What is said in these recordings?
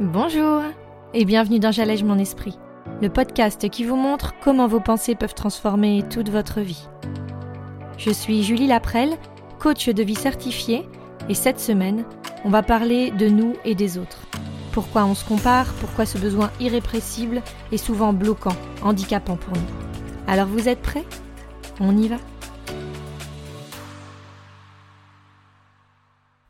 Bonjour et bienvenue dans J'allège mon esprit, le podcast qui vous montre comment vos pensées peuvent transformer toute votre vie. Je suis Julie Laprelle, coach de vie certifiée, et cette semaine, on va parler de nous et des autres. Pourquoi on se compare, pourquoi ce besoin irrépressible est souvent bloquant, handicapant pour nous. Alors vous êtes prêts? On y va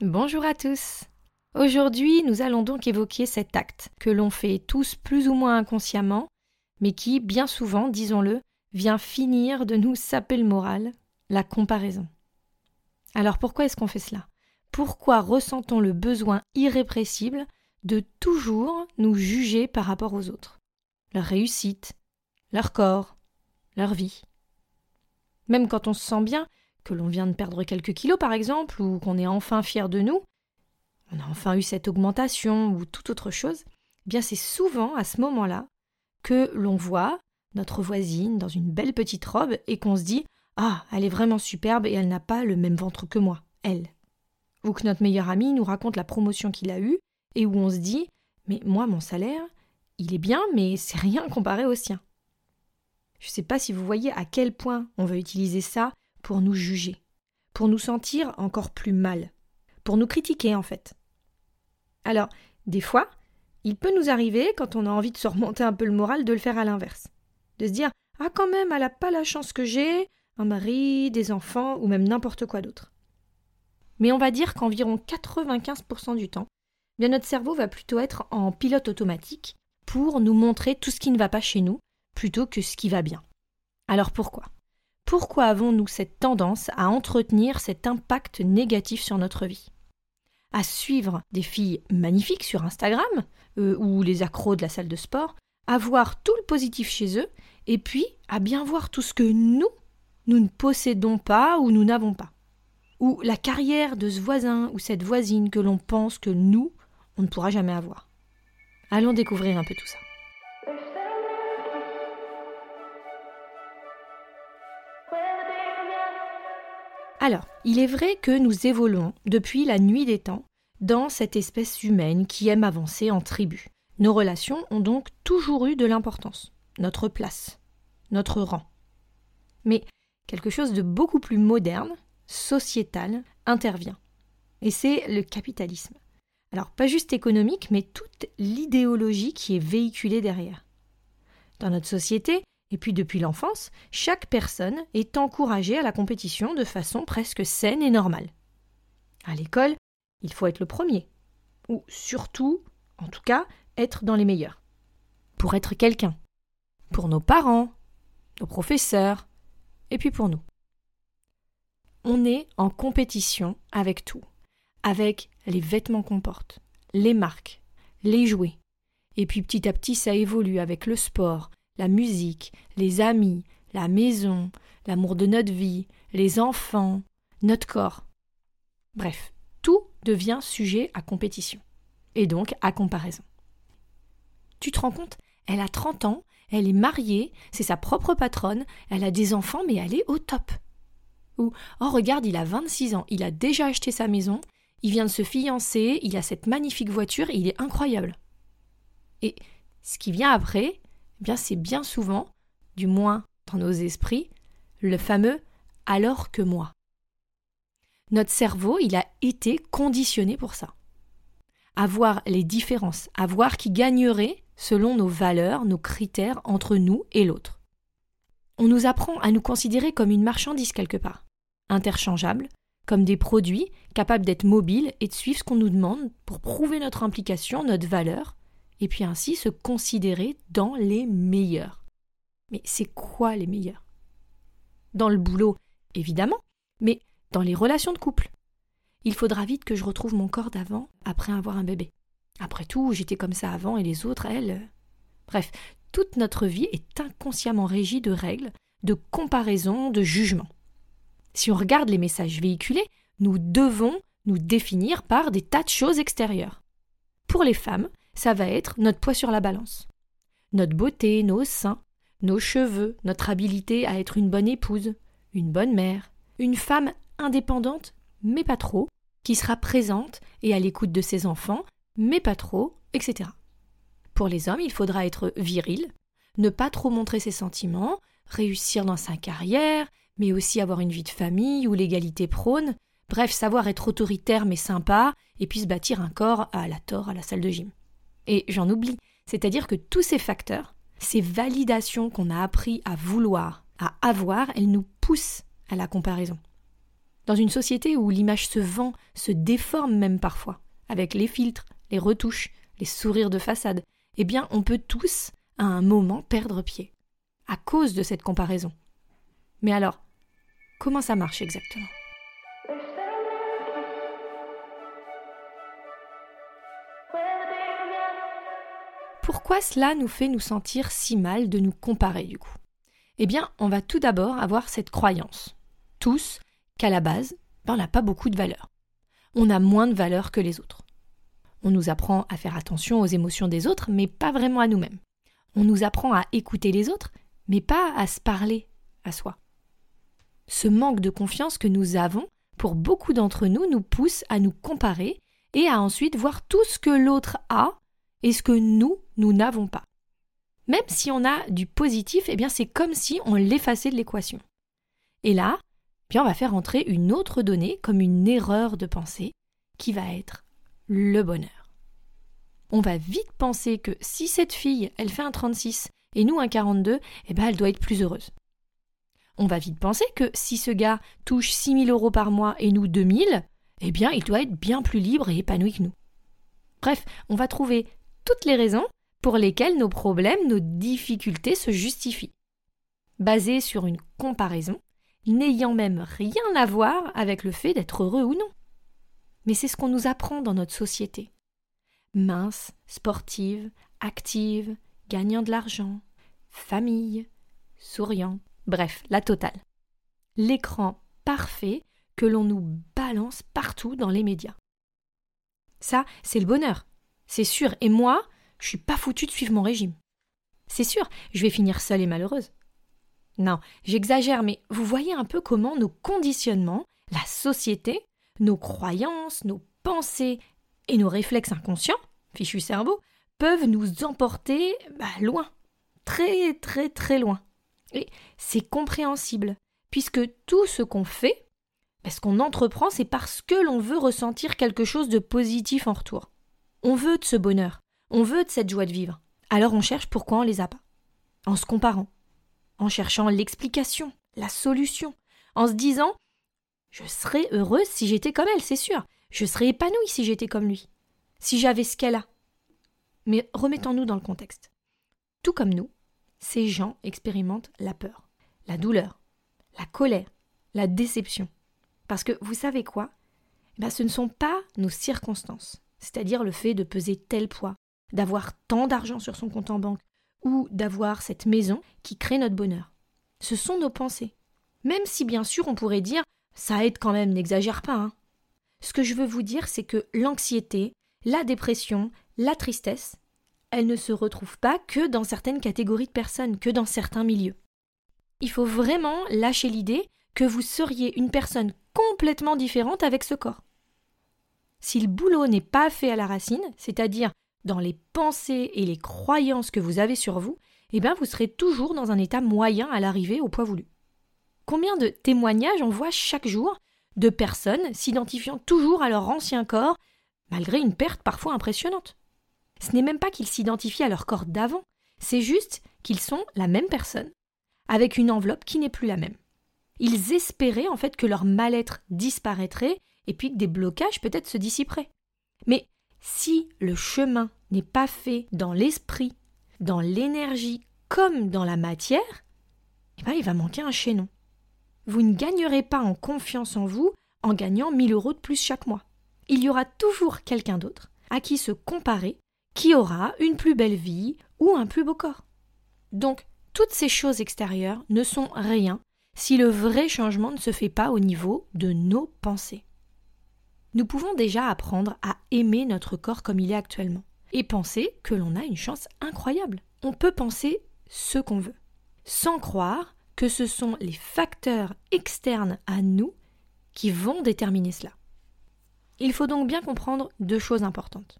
Bonjour à tous Aujourd'hui, nous allons donc évoquer cet acte que l'on fait tous plus ou moins inconsciemment, mais qui, bien souvent, disons-le, vient finir de nous saper le moral, la comparaison. Alors pourquoi est-ce qu'on fait cela? Pourquoi ressentons le besoin irrépressible de toujours nous juger par rapport aux autres? Leur réussite, leur corps, leur vie. Même quand on se sent bien, que l'on vient de perdre quelques kilos par exemple, ou qu'on est enfin fier de nous, on a enfin eu cette augmentation ou toute autre chose, eh bien c'est souvent à ce moment-là que l'on voit notre voisine dans une belle petite robe et qu'on se dit Ah, elle est vraiment superbe et elle n'a pas le même ventre que moi, elle. Ou que notre meilleur ami nous raconte la promotion qu'il a eue et où on se dit Mais moi, mon salaire, il est bien, mais c'est rien comparé au sien. Je ne sais pas si vous voyez à quel point on va utiliser ça pour nous juger, pour nous sentir encore plus mal, pour nous critiquer en fait. Alors, des fois, il peut nous arriver, quand on a envie de se remonter un peu le moral, de le faire à l'inverse. De se dire Ah, quand même, elle n'a pas la chance que j'ai, un mari, des enfants, ou même n'importe quoi d'autre. Mais on va dire qu'environ 95% du temps, bien notre cerveau va plutôt être en pilote automatique pour nous montrer tout ce qui ne va pas chez nous, plutôt que ce qui va bien. Alors pourquoi? Pourquoi avons-nous cette tendance à entretenir cet impact négatif sur notre vie? À suivre des filles magnifiques sur Instagram euh, ou les accros de la salle de sport, à voir tout le positif chez eux, et puis à bien voir tout ce que nous, nous ne possédons pas ou nous n'avons pas. Ou la carrière de ce voisin ou cette voisine que l'on pense que nous, on ne pourra jamais avoir. Allons découvrir un peu tout ça. Alors, il est vrai que nous évoluons depuis la nuit des temps dans cette espèce humaine qui aime avancer en tribu. Nos relations ont donc toujours eu de l'importance, notre place, notre rang. Mais quelque chose de beaucoup plus moderne, sociétal, intervient. Et c'est le capitalisme. Alors pas juste économique, mais toute l'idéologie qui est véhiculée derrière. Dans notre société, et puis depuis l'enfance, chaque personne est encouragée à la compétition de façon presque saine et normale. À l'école, il faut être le premier. Ou surtout, en tout cas, être dans les meilleurs. Pour être quelqu'un. Pour nos parents, nos professeurs, et puis pour nous. On est en compétition avec tout. Avec les vêtements qu'on porte, les marques, les jouets. Et puis petit à petit, ça évolue avec le sport, la musique, les amis, la maison, l'amour de notre vie, les enfants, notre corps. Bref, tout devient sujet à compétition, et donc à comparaison. Tu te rends compte Elle a 30 ans, elle est mariée, c'est sa propre patronne, elle a des enfants, mais elle est au top. Ou Oh, regarde, il a 26 ans, il a déjà acheté sa maison, il vient de se fiancer, il a cette magnifique voiture, il est incroyable. Et ce qui vient après, eh bien c'est bien souvent, du moins dans nos esprits, le fameux alors que moi. Notre cerveau, il a été conditionné pour ça. À voir les différences, à voir qui gagnerait selon nos valeurs, nos critères entre nous et l'autre. On nous apprend à nous considérer comme une marchandise quelque part, interchangeable, comme des produits capables d'être mobiles et de suivre ce qu'on nous demande pour prouver notre implication, notre valeur, et puis ainsi se considérer dans les meilleurs. Mais c'est quoi les meilleurs? Dans le boulot, évidemment, mais dans les relations de couple. Il faudra vite que je retrouve mon corps d'avant après avoir un bébé. Après tout, j'étais comme ça avant et les autres, elles. Euh. Bref, toute notre vie est inconsciemment régie de règles, de comparaisons, de jugements. Si on regarde les messages véhiculés, nous devons nous définir par des tas de choses extérieures. Pour les femmes, ça va être notre poids sur la balance. Notre beauté, nos seins, nos cheveux, notre habilité à être une bonne épouse, une bonne mère, une femme indépendante, mais pas trop, qui sera présente et à l'écoute de ses enfants, mais pas trop, etc. Pour les hommes, il faudra être viril, ne pas trop montrer ses sentiments, réussir dans sa carrière, mais aussi avoir une vie de famille où l'égalité prône, bref, savoir être autoritaire mais sympa, et puis se bâtir un corps à la tort à la salle de gym. Et j'en oublie, c'est-à-dire que tous ces facteurs, ces validations qu'on a appris à vouloir, à avoir, elles nous poussent à la comparaison. Dans une société où l'image se vend, se déforme même parfois, avec les filtres, les retouches, les sourires de façade, eh bien on peut tous, à un moment, perdre pied, à cause de cette comparaison. Mais alors, comment ça marche exactement? Pourquoi cela nous fait nous sentir si mal de nous comparer du coup? Eh bien, on va tout d'abord avoir cette croyance, tous, qu'à la base, ben, on n'a pas beaucoup de valeur. On a moins de valeur que les autres. On nous apprend à faire attention aux émotions des autres, mais pas vraiment à nous-mêmes. On nous apprend à écouter les autres, mais pas à se parler à soi. Ce manque de confiance que nous avons, pour beaucoup d'entre nous, nous pousse à nous comparer et à ensuite voir tout ce que l'autre a et ce que nous, nous n'avons pas. Même si on a du positif, eh bien c'est comme si on l'effaçait de l'équation. Et là, bien on va faire entrer une autre donnée comme une erreur de pensée qui va être le bonheur. On va vite penser que si cette fille, elle fait un 36 et nous un 42, eh ben elle doit être plus heureuse. On va vite penser que si ce gars touche 6000 euros par mois et nous 2000, eh bien il doit être bien plus libre et épanoui que nous. Bref, on va trouver toutes les raisons pour lesquelles nos problèmes, nos difficultés se justifient, basées sur une comparaison n'ayant même rien à voir avec le fait d'être heureux ou non. Mais c'est ce qu'on nous apprend dans notre société. Mince, sportive, active, gagnant de l'argent, famille, souriant, bref, la totale. L'écran parfait que l'on nous balance partout dans les médias. Ça, c'est le bonheur. C'est sûr. Et moi, je suis pas foutue de suivre mon régime. C'est sûr, je vais finir seule et malheureuse. Non, j'exagère, mais vous voyez un peu comment nos conditionnements, la société, nos croyances, nos pensées et nos réflexes inconscients, fichu cerveau, peuvent nous emporter bah, loin, très très très loin. Et c'est compréhensible, puisque tout ce qu'on fait, bah, ce qu'on entreprend, c'est parce que l'on veut ressentir quelque chose de positif en retour. On veut de ce bonheur, on veut de cette joie de vivre. Alors on cherche pourquoi on les a pas. En se comparant, en cherchant l'explication, la solution, en se disant je serais heureuse si j'étais comme elle, c'est sûr. Je serais épanouie si j'étais comme lui. Si j'avais ce qu'elle a. Mais remettons-nous dans le contexte. Tout comme nous, ces gens expérimentent la peur, la douleur, la colère, la déception. Parce que vous savez quoi? Eh ben, Ce ne sont pas nos circonstances, c'est-à-dire le fait de peser tel poids, d'avoir tant d'argent sur son compte en banque, ou d'avoir cette maison qui crée notre bonheur. Ce sont nos pensées. Même si bien sûr on pourrait dire ça aide quand même, n'exagère pas. Hein. Ce que je veux vous dire, c'est que l'anxiété, la dépression, la tristesse, elles ne se retrouvent pas que dans certaines catégories de personnes, que dans certains milieux. Il faut vraiment lâcher l'idée que vous seriez une personne complètement différente avec ce corps. Si le boulot n'est pas fait à la racine, c'est-à-dire dans les pensées et les croyances que vous avez sur vous, eh bien vous serez toujours dans un état moyen à l'arrivée au poids voulu. Combien de témoignages on voit chaque jour de personnes s'identifiant toujours à leur ancien corps, malgré une perte parfois impressionnante? Ce n'est même pas qu'ils s'identifient à leur corps d'avant, c'est juste qu'ils sont la même personne, avec une enveloppe qui n'est plus la même. Ils espéraient en fait que leur mal-être disparaîtrait et puis que des blocages peut-être se dissiperaient. Mais si le chemin n'est pas fait dans l'esprit, dans l'énergie comme dans la matière, eh ben, il va manquer un chaînon. Vous ne gagnerez pas en confiance en vous en gagnant 1000 euros de plus chaque mois. Il y aura toujours quelqu'un d'autre à qui se comparer, qui aura une plus belle vie ou un plus beau corps. Donc, toutes ces choses extérieures ne sont rien si le vrai changement ne se fait pas au niveau de nos pensées nous pouvons déjà apprendre à aimer notre corps comme il est actuellement et penser que l'on a une chance incroyable. On peut penser ce qu'on veut, sans croire que ce sont les facteurs externes à nous qui vont déterminer cela. Il faut donc bien comprendre deux choses importantes.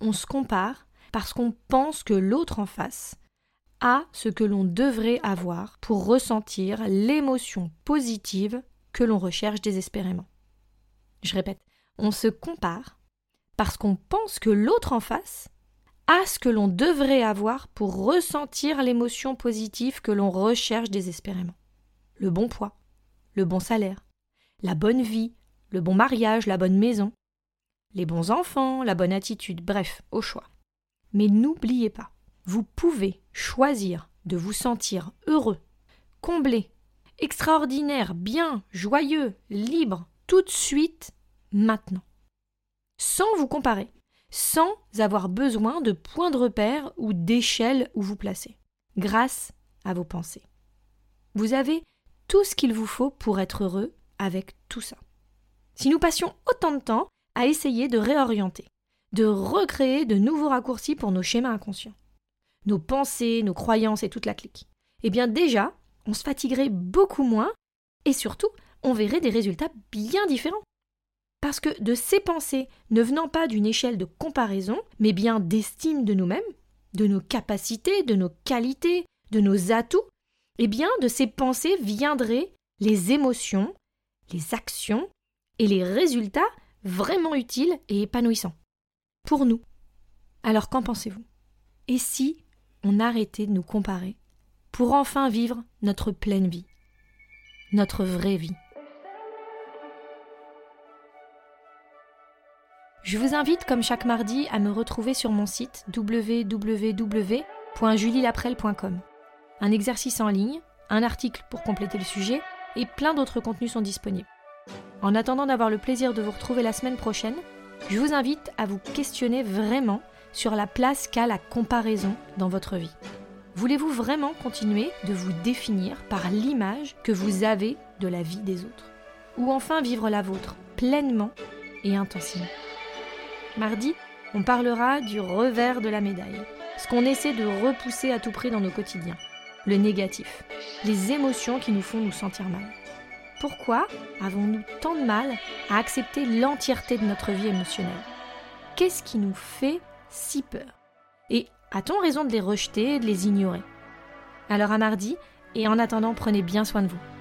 on se compare parce qu'on pense que l'autre en face a ce que l'on devrait avoir pour ressentir l'émotion positive que l'on recherche désespérément. Je répète, on se compare parce qu'on pense que l'autre en face a ce que l'on devrait avoir pour ressentir l'émotion positive que l'on recherche désespérément. Le bon poids, le bon salaire, la bonne vie, le bon mariage, la bonne maison, les bons enfants, la bonne attitude, bref, au choix. Mais n'oubliez pas, vous pouvez choisir de vous sentir heureux, comblé, extraordinaire, bien, joyeux, libre, tout de suite, maintenant. Sans vous comparer, sans avoir besoin de points de repère ou d'échelle où vous placer, grâce à vos pensées. Vous avez tout ce qu'il vous faut pour être heureux avec tout ça. Si nous passions autant de temps à essayer de réorienter, de recréer de nouveaux raccourcis pour nos schémas inconscients, nos pensées, nos croyances et toute la clique, eh bien déjà, on se fatiguerait beaucoup moins et surtout, on verrait des résultats bien différents. Parce que de ces pensées ne venant pas d'une échelle de comparaison, mais bien d'estime de nous-mêmes, de nos capacités, de nos qualités, de nos atouts, eh bien de ces pensées viendraient les émotions, les actions et les résultats vraiment utiles et épanouissants. Pour nous. Alors qu'en pensez-vous? Et si on arrêtait de nous comparer pour enfin vivre notre pleine vie, notre vraie vie Je vous invite, comme chaque mardi, à me retrouver sur mon site www.julielaprel.com. Un exercice en ligne, un article pour compléter le sujet et plein d'autres contenus sont disponibles. En attendant d'avoir le plaisir de vous retrouver la semaine prochaine, je vous invite à vous questionner vraiment sur la place qu'a la comparaison dans votre vie. Voulez-vous vraiment continuer de vous définir par l'image que vous avez de la vie des autres Ou enfin vivre la vôtre pleinement et intensément Mardi, on parlera du revers de la médaille, ce qu'on essaie de repousser à tout prix dans nos quotidiens, le négatif, les émotions qui nous font nous sentir mal. Pourquoi avons-nous tant de mal à accepter l'entièreté de notre vie émotionnelle? Qu'est-ce qui nous fait si peur? Et a-t-on raison de les rejeter et de les ignorer? Alors à mardi, et en attendant, prenez bien soin de vous.